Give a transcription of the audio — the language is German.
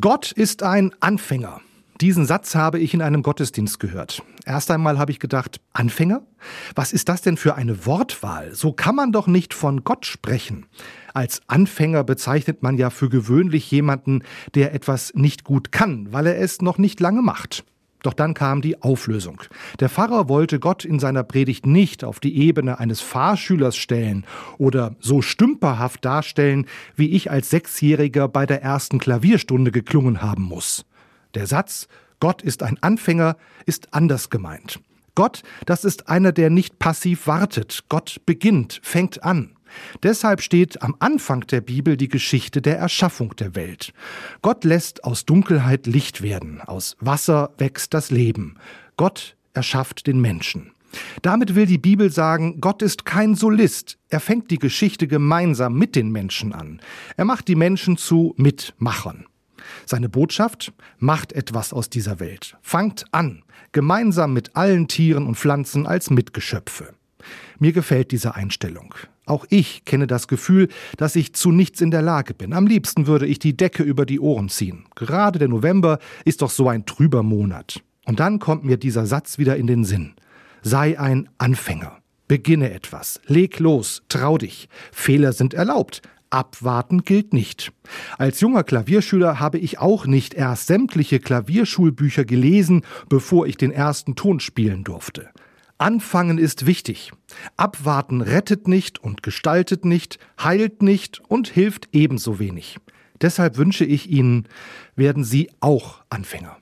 Gott ist ein Anfänger. Diesen Satz habe ich in einem Gottesdienst gehört. Erst einmal habe ich gedacht, Anfänger? Was ist das denn für eine Wortwahl? So kann man doch nicht von Gott sprechen. Als Anfänger bezeichnet man ja für gewöhnlich jemanden, der etwas nicht gut kann, weil er es noch nicht lange macht. Doch dann kam die Auflösung. Der Pfarrer wollte Gott in seiner Predigt nicht auf die Ebene eines Fahrschülers stellen oder so stümperhaft darstellen, wie ich als Sechsjähriger bei der ersten Klavierstunde geklungen haben muss. Der Satz Gott ist ein Anfänger ist anders gemeint. Gott, das ist einer, der nicht passiv wartet. Gott beginnt, fängt an. Deshalb steht am Anfang der Bibel die Geschichte der Erschaffung der Welt. Gott lässt aus Dunkelheit Licht werden, aus Wasser wächst das Leben. Gott erschafft den Menschen. Damit will die Bibel sagen, Gott ist kein Solist. Er fängt die Geschichte gemeinsam mit den Menschen an. Er macht die Menschen zu Mitmachern. Seine Botschaft? Macht etwas aus dieser Welt. Fangt an, gemeinsam mit allen Tieren und Pflanzen als Mitgeschöpfe. Mir gefällt diese Einstellung. Auch ich kenne das Gefühl, dass ich zu nichts in der Lage bin. Am liebsten würde ich die Decke über die Ohren ziehen. Gerade der November ist doch so ein trüber Monat. Und dann kommt mir dieser Satz wieder in den Sinn. Sei ein Anfänger. Beginne etwas. Leg los. Trau dich. Fehler sind erlaubt. Abwarten gilt nicht. Als junger Klavierschüler habe ich auch nicht erst sämtliche Klavierschulbücher gelesen, bevor ich den ersten Ton spielen durfte. Anfangen ist wichtig. Abwarten rettet nicht und gestaltet nicht, heilt nicht und hilft ebenso wenig. Deshalb wünsche ich Ihnen, werden Sie auch Anfänger.